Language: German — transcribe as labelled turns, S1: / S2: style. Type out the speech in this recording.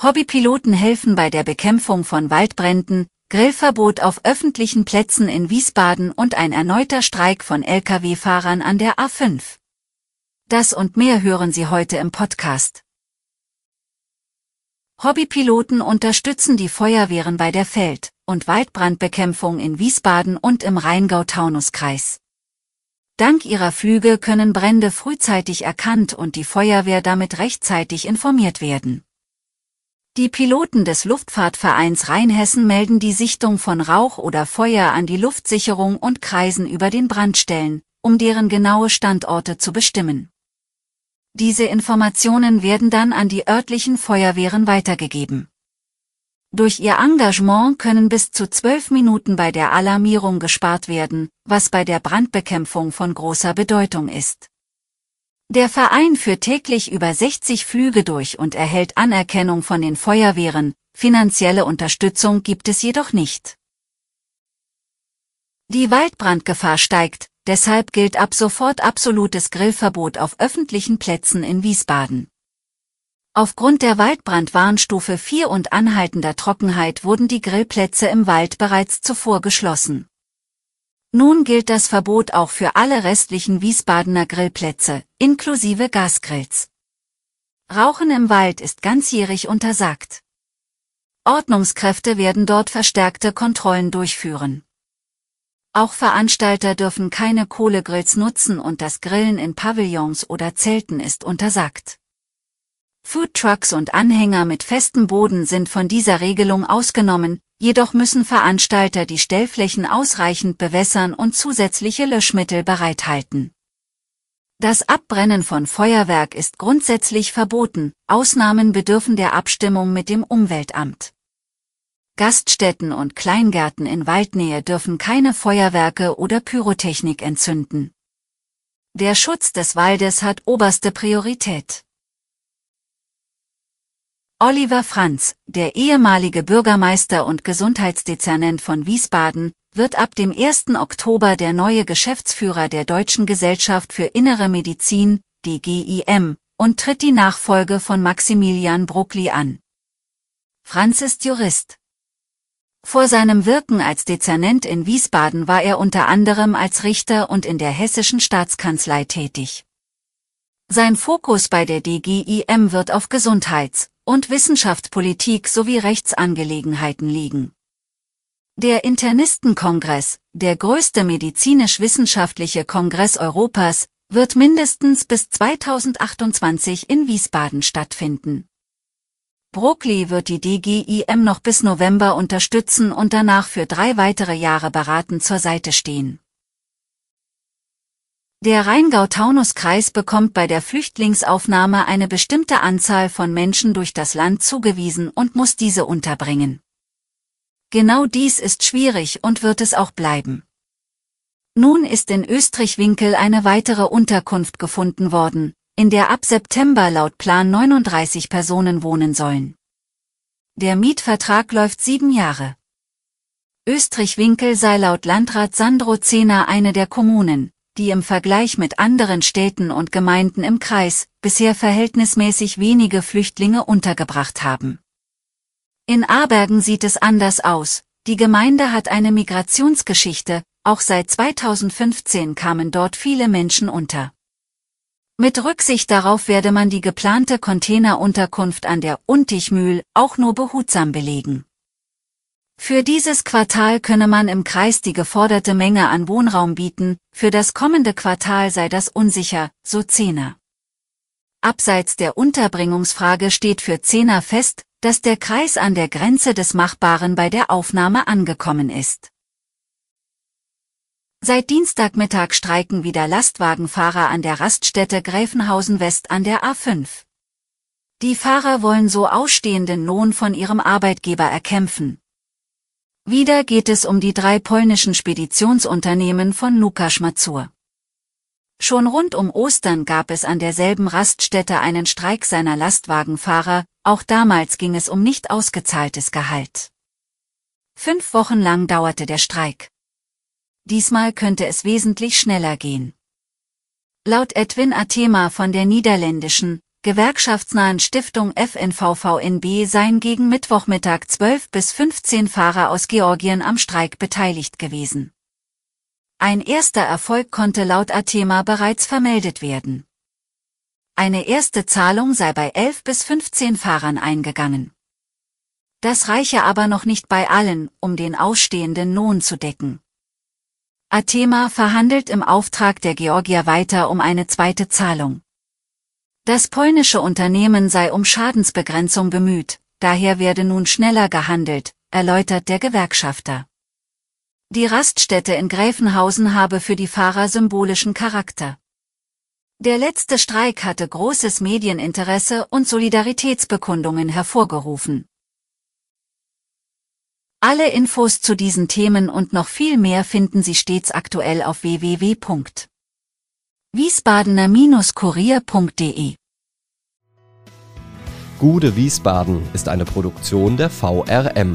S1: Hobbypiloten helfen bei der Bekämpfung von Waldbränden, Grillverbot auf öffentlichen Plätzen in Wiesbaden und ein erneuter Streik von Lkw-Fahrern an der A5. Das und mehr hören Sie heute im Podcast. Hobbypiloten unterstützen die Feuerwehren bei der Feld- und Waldbrandbekämpfung in Wiesbaden und im Rheingau-Taunus-Kreis. Dank ihrer Flüge können Brände frühzeitig erkannt und die Feuerwehr damit rechtzeitig informiert werden. Die Piloten des Luftfahrtvereins Rheinhessen melden die Sichtung von Rauch oder Feuer an die Luftsicherung und kreisen über den Brandstellen, um deren genaue Standorte zu bestimmen. Diese Informationen werden dann an die örtlichen Feuerwehren weitergegeben. Durch ihr Engagement können bis zu zwölf Minuten bei der Alarmierung gespart werden, was bei der Brandbekämpfung von großer Bedeutung ist. Der Verein führt täglich über 60 Flüge durch und erhält Anerkennung von den Feuerwehren, finanzielle Unterstützung gibt es jedoch nicht. Die Waldbrandgefahr steigt, deshalb gilt ab sofort absolutes Grillverbot auf öffentlichen Plätzen in Wiesbaden. Aufgrund der Waldbrandwarnstufe 4 und anhaltender Trockenheit wurden die Grillplätze im Wald bereits zuvor geschlossen. Nun gilt das Verbot auch für alle restlichen Wiesbadener Grillplätze, inklusive Gasgrills. Rauchen im Wald ist ganzjährig untersagt. Ordnungskräfte werden dort verstärkte Kontrollen durchführen. Auch Veranstalter dürfen keine Kohlegrills nutzen und das Grillen in Pavillons oder Zelten ist untersagt. Foodtrucks und Anhänger mit festem Boden sind von dieser Regelung ausgenommen, jedoch müssen Veranstalter die Stellflächen ausreichend bewässern und zusätzliche Löschmittel bereithalten. Das Abbrennen von Feuerwerk ist grundsätzlich verboten, Ausnahmen bedürfen der Abstimmung mit dem Umweltamt. Gaststätten und Kleingärten in Waldnähe dürfen keine Feuerwerke oder Pyrotechnik entzünden. Der Schutz des Waldes hat oberste Priorität. Oliver Franz, der ehemalige Bürgermeister und Gesundheitsdezernent von Wiesbaden, wird ab dem 1. Oktober der neue Geschäftsführer der Deutschen Gesellschaft für Innere Medizin, DGIM, und tritt die Nachfolge von Maximilian Bruckli an. Franz ist Jurist. Vor seinem Wirken als Dezernent in Wiesbaden war er unter anderem als Richter und in der hessischen Staatskanzlei tätig. Sein Fokus bei der DGIM wird auf Gesundheits- und Wissenschaftspolitik sowie Rechtsangelegenheiten liegen. Der Internistenkongress, der größte medizinisch-wissenschaftliche Kongress Europas, wird mindestens bis 2028 in Wiesbaden stattfinden. Brookly wird die DGIM noch bis November unterstützen und danach für drei weitere Jahre beratend zur Seite stehen. Der Rheingau-Taunus-Kreis bekommt bei der Flüchtlingsaufnahme eine bestimmte Anzahl von Menschen durch das Land zugewiesen und muss diese unterbringen. Genau dies ist schwierig und wird es auch bleiben. Nun ist in Österreich-Winkel eine weitere Unterkunft gefunden worden, in der ab September laut Plan 39 Personen wohnen sollen. Der Mietvertrag läuft sieben Jahre. Österreich-Winkel sei laut Landrat Sandro Zehner eine der Kommunen, die im Vergleich mit anderen Städten und Gemeinden im Kreis bisher verhältnismäßig wenige Flüchtlinge untergebracht haben. In Abergen sieht es anders aus, die Gemeinde hat eine Migrationsgeschichte, auch seit 2015 kamen dort viele Menschen unter. Mit Rücksicht darauf werde man die geplante Containerunterkunft an der Untichmühl auch nur behutsam belegen. Für dieses Quartal könne man im Kreis die geforderte Menge an Wohnraum bieten, für das kommende Quartal sei das unsicher, so Zehner. Abseits der Unterbringungsfrage steht für Zehner fest, dass der Kreis an der Grenze des Machbaren bei der Aufnahme angekommen ist. Seit Dienstagmittag streiken wieder Lastwagenfahrer an der Raststätte Gräfenhausen West an der A5. Die Fahrer wollen so ausstehenden Lohn von ihrem Arbeitgeber erkämpfen. Wieder geht es um die drei polnischen Speditionsunternehmen von Lukasz Mazur. Schon rund um Ostern gab es an derselben Raststätte einen Streik seiner Lastwagenfahrer, auch damals ging es um nicht ausgezahltes Gehalt. Fünf Wochen lang dauerte der Streik. Diesmal könnte es wesentlich schneller gehen. Laut Edwin Atema von der niederländischen, gewerkschaftsnahen Stiftung FNVVNB seien gegen Mittwochmittag 12 bis 15 Fahrer aus Georgien am Streik beteiligt gewesen. Ein erster Erfolg konnte laut Athema bereits vermeldet werden. Eine erste Zahlung sei bei 11 bis 15 Fahrern eingegangen. Das reiche aber noch nicht bei allen, um den ausstehenden Lohn zu decken. Athema verhandelt im Auftrag der Georgier weiter um eine zweite Zahlung. Das polnische Unternehmen sei um Schadensbegrenzung bemüht, daher werde nun schneller gehandelt, erläutert der Gewerkschafter. Die Raststätte in Gräfenhausen habe für die Fahrer symbolischen Charakter. Der letzte Streik hatte großes Medieninteresse und Solidaritätsbekundungen hervorgerufen. Alle Infos zu diesen Themen und noch viel mehr finden Sie stets aktuell auf www wiesbadener-kurier.de
S2: Gude Wiesbaden ist eine Produktion der VRM